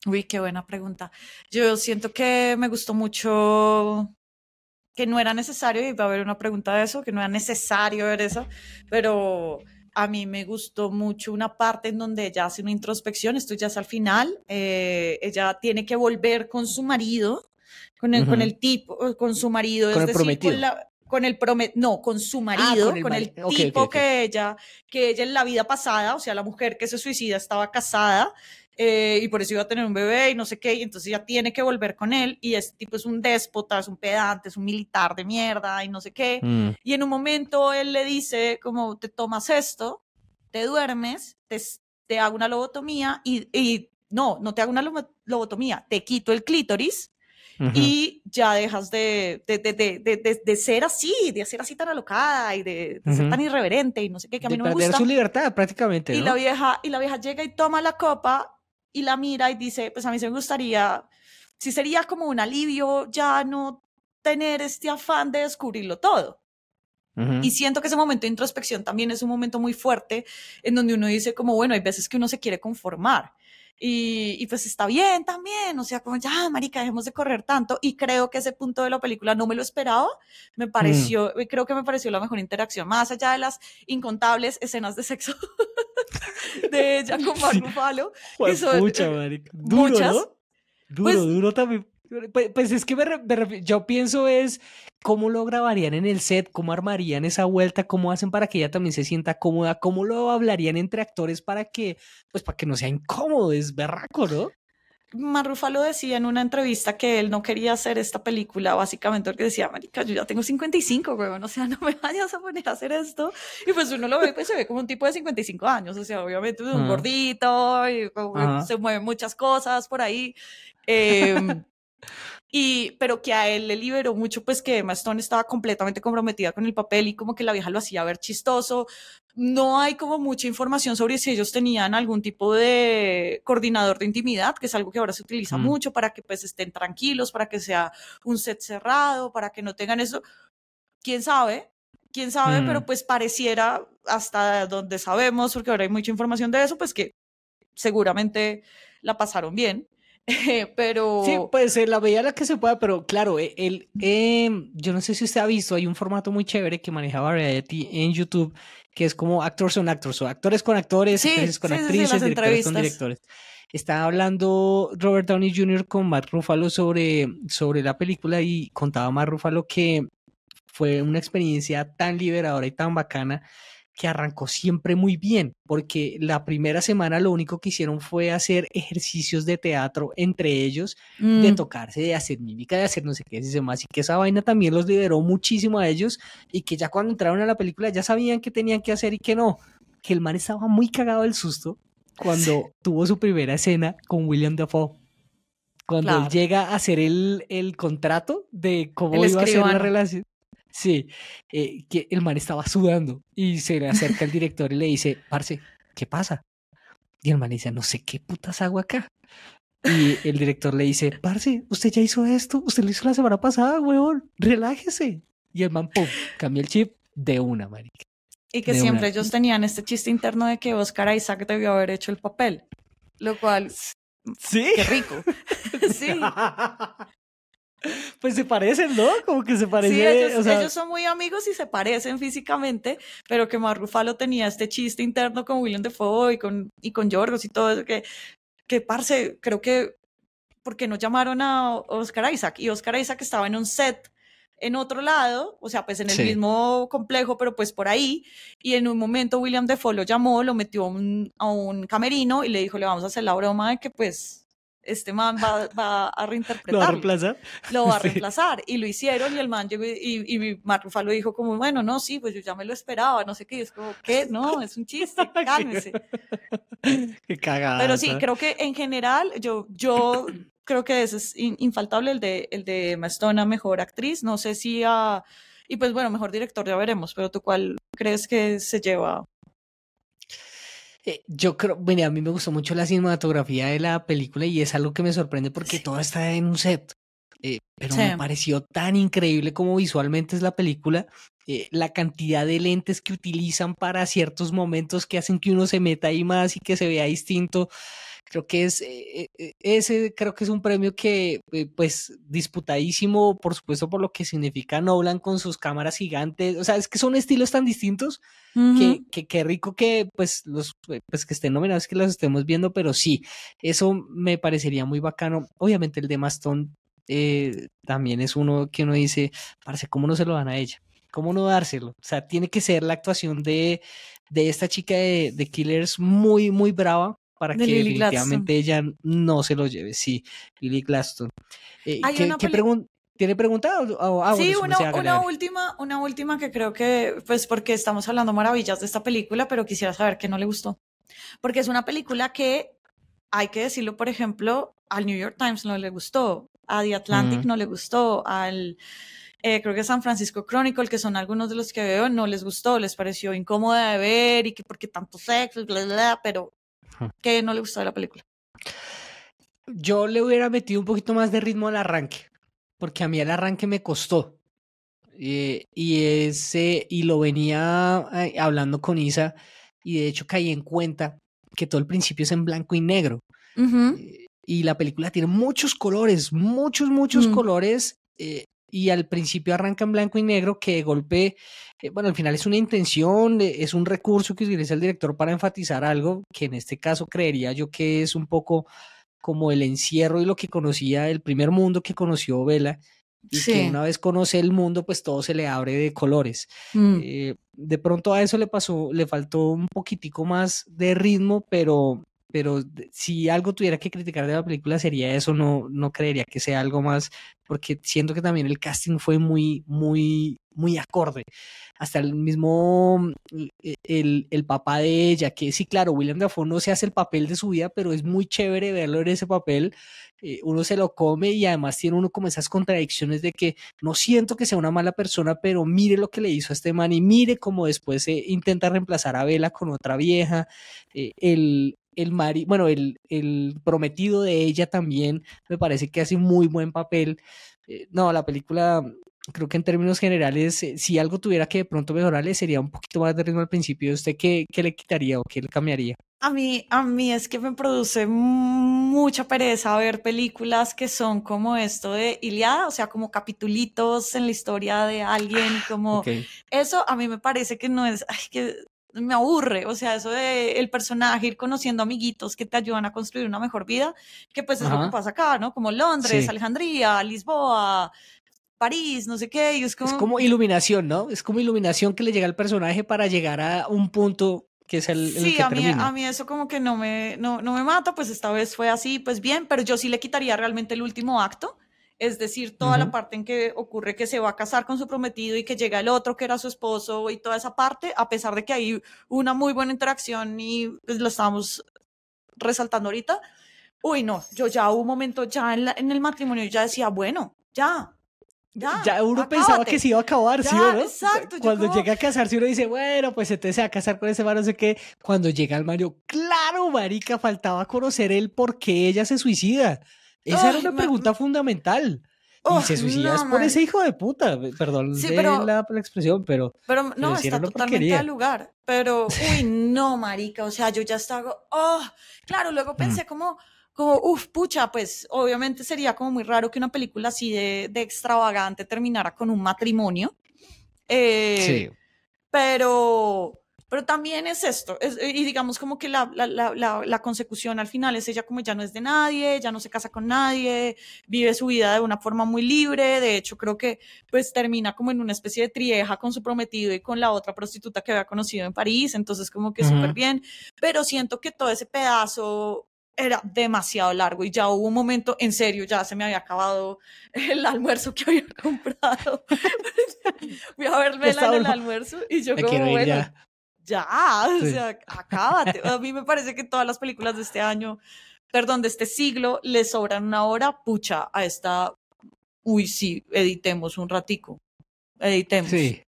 Uy, qué buena pregunta. Yo siento que me gustó mucho que no era necesario, y va a haber una pregunta de eso, que no era necesario ver eso, pero a mí me gustó mucho una parte en donde ella hace una introspección, esto ya es al final, eh, ella tiene que volver con su marido, con el, con el tipo, con su marido, Con es el decir, prometido. con la... Con el promet no, con su marido, con el con el, tipo que ella, que ella en la vida pasada, o sea, la mujer que se suicida estaba casada, eh, y por eso iba a tener un bebé y no sé qué, y entonces ya tiene que volver con él, y este tipo es un déspota, es un pedante, es un militar de mierda y no sé qué, Mm, y en un momento él le dice como te tomas esto, te duermes, te, te hago una lobotomía y, y no, no te hago una lobo- lobotomía, te quito el clítoris ujú. y ya dejas de, de, de, de, de, de- de ser así, de ser así tan alocada y de, de ser Ujú. tan irreverente y no sé qué, que a mí no me perder gusta. su libertad prácticamente, Y ¿no? la vieja, y la vieja llega y toma la copa y la mira y dice, pues a mí se me gustaría, sí sería como un alivio ya no tener este afán de descubrirlo todo. Y siento que ese momento de introspección también es un momento muy fuerte en donde uno dice como, bueno, hay veces que uno se quiere conformar. Y, y pues está bien también, o sea, como ya, marica, dejemos de correr tanto. Y creo que ese punto de la película no me lo esperaba, me pareció, creo que me pareció la mejor interacción, más allá de las incontables escenas de sexo de ella con Mark Sí. Son, marica. Duro, muchas. ¿no? Duro, Pues- duro también. Pues, pues es que me yo pienso es cómo lo grabarían en el set, cómo armarían esa vuelta, cómo hacen para que ella también se sienta cómoda, cómo lo hablarían entre actores para que, pues para que no sea incómodo, es berraco, ¿no? Mark Ruffalo decía en una entrevista que él no quería hacer esta película, básicamente porque decía, marica, yo ya tengo 55, weón, o sea, no me vayas a poner a hacer esto. Y pues uno lo ve, pues se ve como un tipo de 55 años, o sea, obviamente un Ajá. gordito, y se mueven muchas cosas por ahí. Em, y, pero que a él le liberó mucho, pues que Emma Stone estaba completamente comprometida con el papel y como que la vieja lo hacía ver chistoso. No hay como mucha información sobre si ellos tenían algún tipo de coordinador de intimidad, que es algo que ahora se utiliza Mm. mucho para que pues estén tranquilos, para que sea un set cerrado, para que no tengan eso. ¿Quién sabe? ¿Quién sabe? Mm. Pero pues pareciera, hasta donde sabemos, porque ahora hay mucha información de eso, pues que seguramente la pasaron bien. pero... Sí, pues en la medida la que se pueda, pero claro, eh, el, em, yo no sé si usted ha visto, hay un formato muy chévere que maneja Variety en YouTube, que es como actors on actors, o actores con actores, Sí, actrices con sí, actrices, directores con directores. Está hablando Robert Downey Jr. con Mark Ruffalo sobre, sobre la película y contaba Mark Ruffalo que fue una experiencia tan liberadora y tan bacana que arrancó siempre muy bien, porque la primera semana lo único que hicieron fue hacer ejercicios de teatro entre ellos, de Mm, tocarse, de hacer mímica, de hacer no sé qué, y más, y que esa vaina también los liberó muchísimo a ellos, y que ya cuando entraron a la película ya sabían qué tenían que hacer y que no, que el man estaba muy cagado del susto cuando tuvo su primera escena con William Dafoe. Cuando él llega a hacer el, el contrato de cómo El iba a ser la relación. Sí, eh, que el man estaba sudando y se le acerca el director y le dice, Parce, ¿qué pasa? Y el man dice, no sé qué putas hago acá. Y el director le dice, Parce, usted ya hizo esto, usted lo hizo la semana pasada, weón, relájese. Y el man, pum, cambió el chip de una, marica. Y que de siempre una. ellos tenían este chiste interno de que Oscar Isaac debió haber hecho el papel. Lo cual, Sí. qué rico. sí. Pues se parecen, ¿no? Como que se parecen. Sí, ellos, o sea, ellos son muy amigos y se parecen físicamente, pero que Mark Ruffalo tenía este chiste interno con William Defoe y con, y con Yorgos y todo eso, que, que parce, creo que, porque no llamaron a Oscar Isaac? Y Oscar Isaac estaba en un set en otro lado, o sea, pues en el Sí. mismo complejo, pero pues por ahí, y en un momento William Defoe lo llamó, lo metió un, a un camerino y le dijo, le vamos a hacer la broma de que pues este man va, va a reinterpretar lo va a reemplazar. lo va a Sí. reemplazar. Y lo hicieron y el man llegó y, y, y Mark Ruffalo dijo como, bueno, no, sí, pues yo ya me lo esperaba, no sé qué. Y es como, ¿qué? No, es un chiste, cálmese. Qué cagada. Pero sí, creo que en general yo, yo creo que ese es in- infaltable el de, el de Emma Stone a mejor actriz. No sé si a... Y pues bueno, mejor director ya veremos, pero tú cuál crees que se lleva? Eh, Yo creo, a mí me gustó mucho la cinematografía de la película y es algo que me sorprende porque todo está en un set. Eh, pero Sí. me pareció tan increíble como visualmente es la película, eh, la cantidad de lentes que utilizan para ciertos momentos que hacen que uno se meta ahí más y que se vea distinto. Creo que es eh, eh, ese, creo que es un premio que, eh, pues, disputadísimo, por supuesto, por lo que significa Nolan con sus cámaras gigantes. O sea, es que son estilos tan distintos que, que, qué rico que pues los pues que estén nominados que los estemos viendo, pero sí, eso me parecería muy bacano. Obviamente el de Maston eh, también es uno que uno dice, parece, ¿cómo no se lo dan a ella? ¿Cómo no dárselo? O sea, tiene que ser la actuación de, de esta chica de, de Killers muy, muy brava para De que Lily definitivamente ella no se lo lleve. Sí, Lily Glaston. Eh, Hay ¿qué, una qué peli- pregun- ¿Tiene pregunta? o- ah, sí, bueno, una, última, una última que creo que, pues porque estamos hablando maravillas de esta película, pero quisiera saber qué no le gustó. Porque es una película que, hay que decirlo, por ejemplo, al New York Times no le gustó, a The Atlantic Ujú. no le gustó, al, eh, creo que San Francisco Chronicle, que son algunos de los que veo, no les gustó, les pareció incómoda de ver y que porque tanto sexo, bla, bla, bla, pero. Que no le gustó de la película. Yo le hubiera metido un poquito más de ritmo al arranque, porque a mí el arranque me costó. Eh, y ese, y lo venía eh, hablando con Isa, y de hecho caí en cuenta que todo el principio es en blanco y negro. Eh, Y la película tiene muchos colores, muchos, muchos Mm. colores. eh, y al principio arranca en blanco y negro, que de golpe, eh, bueno, al final es una intención, eh, es un recurso que utiliza el director para enfatizar algo, que en este caso creería yo que es un poco como el encierro y lo que conocía, el primer mundo que conoció Vela, y Sí. que una vez conoce el mundo, pues todo se le abre de colores. Mm. Eh, de pronto a eso le pasó, le faltó un poquitico más de ritmo, pero, pero si algo tuviera que criticar de la película sería eso, no, no creería que sea algo más, porque siento que también el casting fue muy, muy, muy acorde. Hasta el mismo, mm, e- el, el papá de ella, que sí, claro, William Dafoe no se hace el papel de su vida, pero es muy chévere verlo en ese papel. eh, uno se lo come y además tiene uno como esas contradicciones de que no siento que sea una mala persona, pero mire lo que le hizo a este man y mire cómo después eh, intenta reemplazar a Bella con otra vieja. eh, el, el mari, bueno, el, el prometido de ella también me parece que hace muy buen papel. Eh, no, la película, creo que en términos generales, eh, si algo tuviera que de pronto mejorarle, sería un poquito más de ritmo al principio. ¿Usted qué, qué le quitaría o qué le cambiaría? A mí, a mí es que me produce mucha pereza ver películas que son como esto de Iliada, o sea, como capitulitos en la historia de alguien, como eso a mí me parece que no es, ay, que me aburre, o sea, eso de el personaje ir conociendo amiguitos que te ayudan a construir una mejor vida, que pues es lo Ajá. que pasa acá, ¿no? Como Londres, Sí. Alejandría, Lisboa, París, no sé qué, y es como... Es como iluminación, ¿no? Es como iluminación que le llega al personaje para llegar a un punto que es el, Sí, que a mí, termina. a mí eso como que no me, no, no me mata, pues esta vez fue así, pues bien, pero yo sí le quitaría realmente el último acto, es decir, toda la parte en que ocurre que se va a casar con su prometido y que llega el otro que era su esposo y toda esa parte, a pesar de que hay una muy buena interacción y pues lo estamos resaltando ahorita. Uy, no, yo ya hubo un momento ya en, la- en el matrimonio, ya decía, bueno, ya, ya. ya uno pensaba acábate". que se iba a acabar, ¿sí Ya, o no? exacto, Cuando como- llega a casarse uno dice, bueno, pues entonces se va a casar con ese man, no sé qué. Cuando llega al Mario, claro, marica, faltaba conocer el por qué ella se suicida. Esa era una pregunta fundamental. y Oh, se suicida no, por ese hijo de puta. Perdón Sí, de la, la expresión, pero Pero no, sí está totalmente al lugar. Pero, uy, no, marica, o sea, yo ya estaba, oh, claro, luego pensé como, como, uff, pucha, pues obviamente sería como muy raro que una película así de, de extravagante terminara con un matrimonio. Eh, Pero, pero también es esto, es- y digamos como que la, la, la, la, consecución al final es ella como ya no es de nadie, ya no se casa con nadie, vive su vida de una forma muy libre, de hecho creo que pues termina como en una especie de trieja con su prometido y con la otra prostituta que había conocido en París, entonces como que Ujú. súper bien, pero siento que todo ese pedazo era demasiado largo y ya hubo un momento, en serio, ya se me había acabado el almuerzo que había comprado. Fui a verme en el almuerzo y yo me como, bueno, ya. Ya, o Sí. sea, acábate. A mí me parece que todas las películas de este año, perdón, de este siglo, le sobran una hora, pucha, a esta, uy, sí, editemos un ratico, editemos. Sí.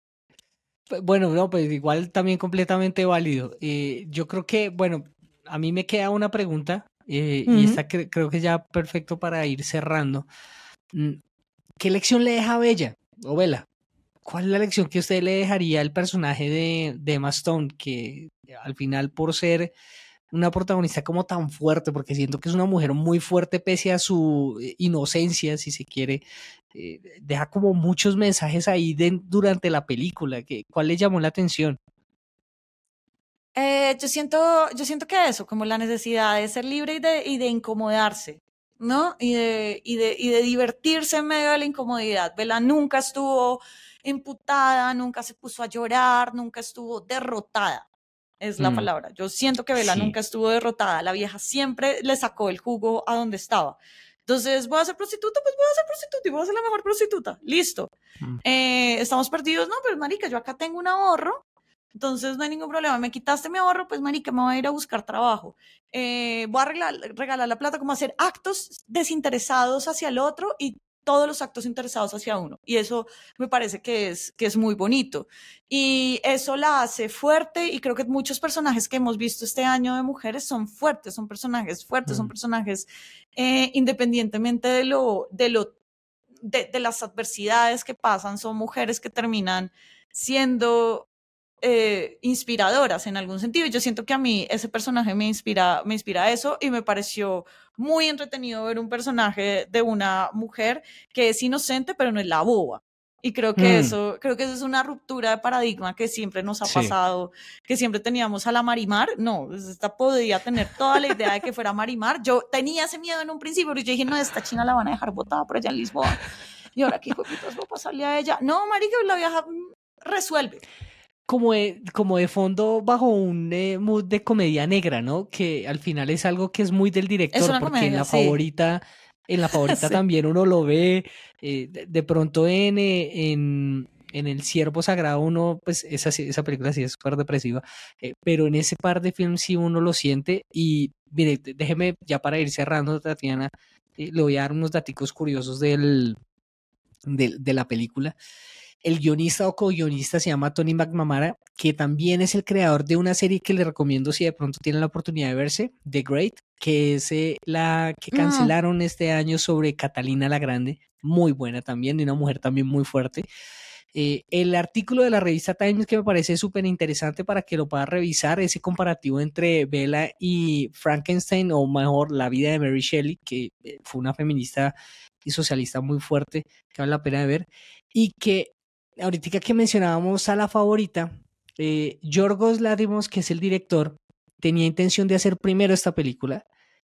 P- Bueno, no, pues igual también completamente válido. Eh, yo creo que, bueno, a mí me queda una pregunta eh, y esta cre- creo que ya perfecto para ir cerrando. Mm, ¿Qué lección le deja a Bella o Bella? ¿Cuál es la lección que usted le dejaría al personaje de, de Emma Stone? Que al final, por ser una protagonista como tan fuerte, porque siento que es una mujer muy fuerte pese a su eh, inocencia, si se quiere, eh, deja como muchos mensajes ahí durante la película. Que, ¿Cuál le llamó la atención? Eh, yo siento, yo siento que eso, como la necesidad de ser libre y de, incomodarse, ¿no? Y de, y, de, y de divertirse en medio de la incomodidad. Bella nunca estuvo imputada, nunca se puso a llorar, nunca estuvo derrotada. Es la Mm. palabra. Yo siento que Sí. nunca estuvo derrotada. La vieja siempre le sacó el jugo a donde estaba. Entonces, voy a ser prostituta, pues voy a ser prostituta y voy a ser la mejor prostituta. Listo. Mm. Eh, Estamos perdidos, no, pero marica, yo acá tengo un ahorro entonces no hay ningún problema. Me quitaste mi ahorro, pues marica, me voy a ir a buscar trabajo. Eh, voy a regalar, regalar la plata como hacer actos desinteresados hacia el otro y todos los actos interesados hacia uno. Y eso me parece que es, que es muy bonito. Y eso la hace fuerte y creo que muchos personajes que hemos visto este año de mujeres son fuertes, son personajes fuertes, son personajes eh, independientemente de lo, de lo, de, de las adversidades que pasan, son mujeres que terminan siendo eh, inspiradoras en algún sentido. Y yo siento que a mí ese personaje me inspira, me inspira eso y me pareció muy entretenido ver un personaje de una mujer que es inocente, pero no es la boba. Y creo que Mm. eso, creo que eso es una ruptura de paradigma que siempre nos ha Sí. pasado, que siempre teníamos a la Marimar. No, pues, esta podía tener toda la idea de que fuera Marimar. Yo tenía ese miedo en un principio, pero yo dije, no, esta china la van a dejar botada por allá en Lisboa. Y ahora qué hijo va a pasarle a ella. No, marica, la vieja mm, resuelve. Como de, como de fondo bajo un eh, mood de comedia negra, ¿no? Que al final es algo que es muy del director, porque en la sí. favorita, en la favorita Sí. también uno lo ve, eh, de, de pronto en, eh, en, en El Siervo Sagrado uno, pues esa, esa película sí es súper depresiva, pero en ese par de films sí uno lo siente y mire, déjeme ya para ir cerrando, Tatiana, le voy a dar unos daticos curiosos del, del- de la película. El guionista o co-guionista se llama Tony McNamara, que también es el creador de una serie que le recomiendo si de pronto tienen la oportunidad de verse, The Great, que es eh, la que Mm. cancelaron este año sobre Catalina la Grande, muy buena también, de una mujer también muy fuerte. Eh, el artículo de la revista Times que me parece súper interesante para que lo puedas revisar, ese comparativo entre Bella y Frankenstein, o mejor, la vida de Mary Shelley, que eh, fue una feminista y socialista muy fuerte, que vale la pena de ver, y que ahorita que mencionábamos a la favorita, eh, Yorgos que es el director, tenía intención de hacer primero esta película,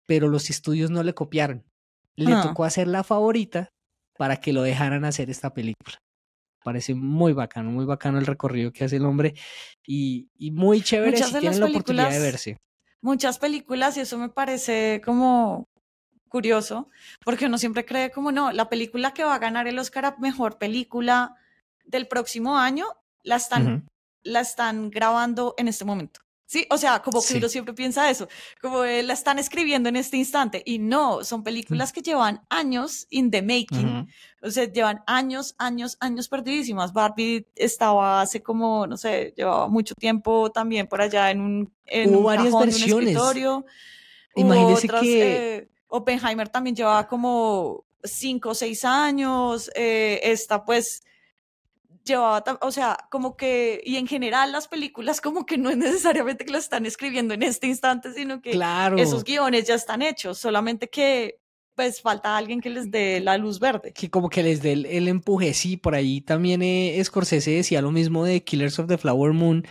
pero los estudios no le copiaron. Le Ah. tocó hacer la favorita para que lo dejaran hacer esta película. Parece muy bacano, muy bacano el recorrido que hace el hombre y, y muy chévere Muchas si de tienen la oportunidad de verse. muchas películas y eso me parece como curioso, porque uno siempre cree como no, la película que va a ganar el Oscar a mejor película del próximo año la están, Ujú. la están grabando en este momento. Sí, o sea, como que Sí. uno siempre piensa eso, como eh, la están escribiendo en este instante y no, son películas que llevan años in the making, Ujú. o sea, llevan años, años, años perdidísimas. Barbie estaba hace como, no sé, llevaba mucho tiempo también por allá en un, en Hubo un varias cajón de un versiones. escritorio. Hubo Imagínese otras, que- eh, Oppenheimer también llevaba como cinco o seis años. eh, esta, pues, llevaba, o sea, como que, y en general las películas, como que no es necesariamente que las están escribiendo en este instante, sino que Claro. esos guiones ya están hechos, solamente que, pues, falta alguien que les dé la luz verde. que como que les dé el, el empuje, sí, por ahí también eh, Scorsese decía lo mismo de Killers of the Flower Moon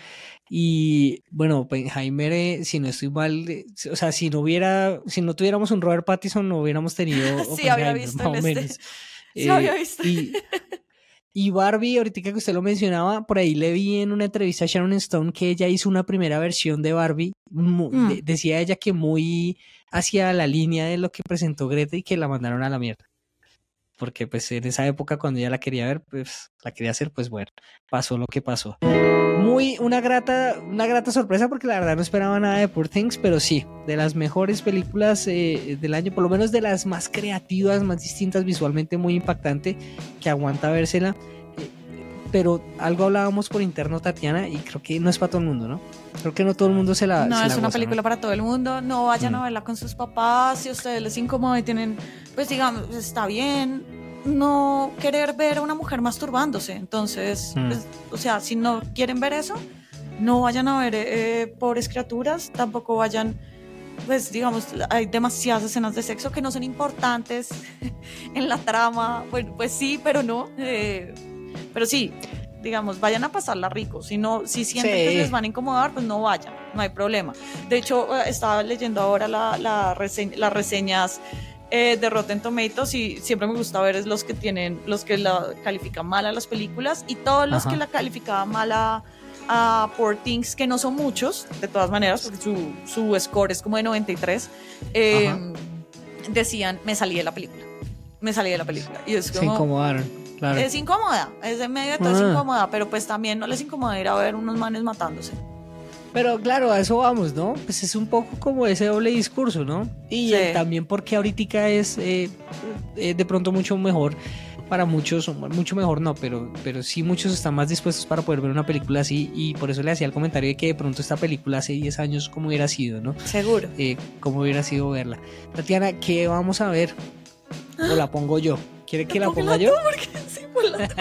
y bueno, Oppenheimer, eh, si no estoy mal, eh, o sea, si no hubiera, si no tuviéramos un Robert Pattinson no hubiéramos tenido Sí, había visto el este. Sí, había visto. Y, y Barbie, ahorita que usted lo mencionaba, por ahí le vi en una entrevista a Sharon Stone que ella hizo una primera versión de Barbie, Mm. de- decía ella que muy hacia la línea de lo que presentó Greta y que la mandaron a la mierda porque pues en esa época cuando ella la quería ver, pues la quería hacer, pues bueno, pasó lo que pasó. Muy una grata, una grata sorpresa porque la verdad no esperaba nada de Poor Things, pero sí, de las mejores películas eh, del año, por lo menos de las más creativas, más distintas, visualmente muy impactante, que aguanta vérsela. Eh, Pero algo hablábamos por interno, Tatiana, y creo que no es para todo el mundo, ¿no? Creo que no todo el mundo se la. No se es la una goza, ¿no? película para todo el mundo. No vayan Mm. a verla con sus papás. Si ustedes les incomoda y tienen, pues digamos, está bien no querer ver a una mujer masturbándose. Entonces, Mm. pues, o sea, si no quieren ver eso, no vayan a ver eh, pobres criaturas. Tampoco vayan, pues digamos, hay demasiadas escenas de sexo que no son importantes en la trama. Bueno, pues sí, pero no. eh, pero sí, digamos, vayan a pasarla rico. Si no, si sienten que Sí. les van a incomodar, pues no vayan, no hay problema. De hecho, eh, estaba leyendo ahora la, las reseñas eh, de Rotten Tomatoes y siempre me gusta ver es los que tienen, los que la califican mal a las películas y todos los Ajá. que la calificaban mal a, Poor Things, que no son muchos, de todas maneras, porque su, su score es como de 93, eh, decían, me salí de la película. Me salí de la película. Y es Se como, incomodaron, claro. es incómoda, es en medio de todo es Ah. incómoda, pero pues también no les incomoda ir a ver unos manes matándose. Pero claro, a eso vamos, ¿no? Pues es un poco como ese doble discurso, ¿no? Y Sí. también porque ahorita es eh, eh, de pronto mucho mejor para muchos, mucho mejor no, pero, pero sí muchos están más dispuestos para poder ver una película así y por eso le hacía el comentario de que de pronto esta película hace 10 años como hubiera sido, ¿no? Seguro. Eh, cómo hubiera sido verla. Tatiana, ¿qué vamos a ver? ¿O la pongo yo? ¿Quiere que la ponga yo? porque sí, ponla tú.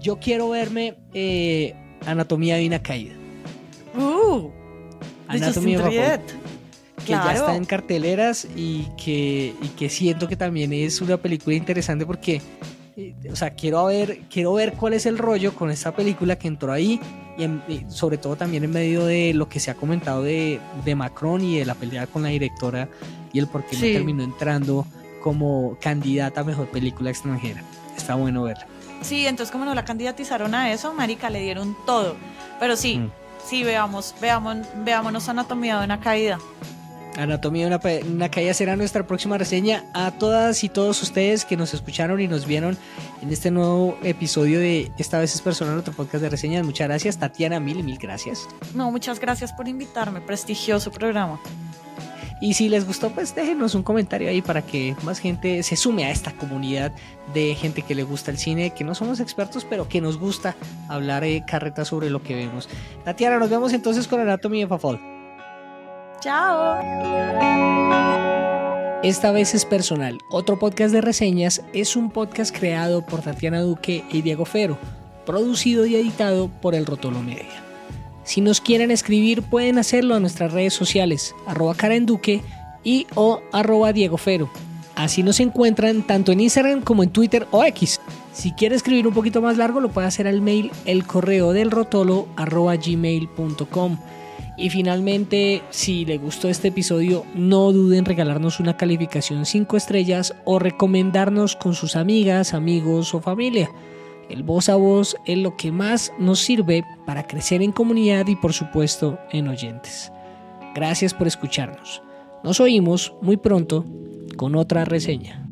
Yo quiero verme eh, Anatomía de una caída. Uh, Justin of a que ya está en carteleras y que, y que siento que también es una película interesante porque, eh, o sea, quiero ver, quiero ver cuál es el rollo con esta película que entró ahí y, en- y sobre todo también en medio de lo que se ha comentado de, de Macron y de la pelea con la directora y el por qué Sí. no terminó entrando como candidata a mejor película extranjera. Está bueno verla. Sí, entonces como no la candidatizaron a eso, marica, le dieron todo. Pero sí, Mm. Sí, veamos, veamos, veámonos anatomía de una caída. Anatomía de una, una caída será nuestra próxima reseña. A todas y todos ustedes que nos escucharon y nos vieron en este nuevo episodio de Esta vez es personal, otro podcast de reseñas. Muchas gracias, Tatiana, mil y mil gracias. No, muchas gracias por invitarme, prestigioso programa. Y si les gustó, pues déjenos un comentario ahí para que más gente se sume a esta comunidad de gente que le gusta el cine, que no somos expertos, pero que nos gusta hablar eh, carreta sobre lo que vemos. Tatiana, nos vemos entonces con Anatomy of a Fall. Chao. Esta vez es personal. Otro podcast de reseñas es un podcast creado por Tatiana Duque y Diego Fero, producido y editado por El Rotolo Media. Si nos quieren escribir pueden hacerlo a nuestras redes sociales, arroba Karen Duque y o arroba Diego Fero. Así nos encuentran tanto en Instagram como en Twitter o X. Si quiere escribir un poquito más largo lo puede hacer al mail el correo del rotolo arroba gmail.com. Y finalmente, si le gustó este episodio, no duden en regalarnos una calificación 5 estrellas o recomendarnos con sus amigas, amigos o familia. El voz a voz es lo que más nos sirve para crecer en comunidad y por supuesto en oyentes. Gracias por escucharnos. Nos oímos muy pronto con otra reseña.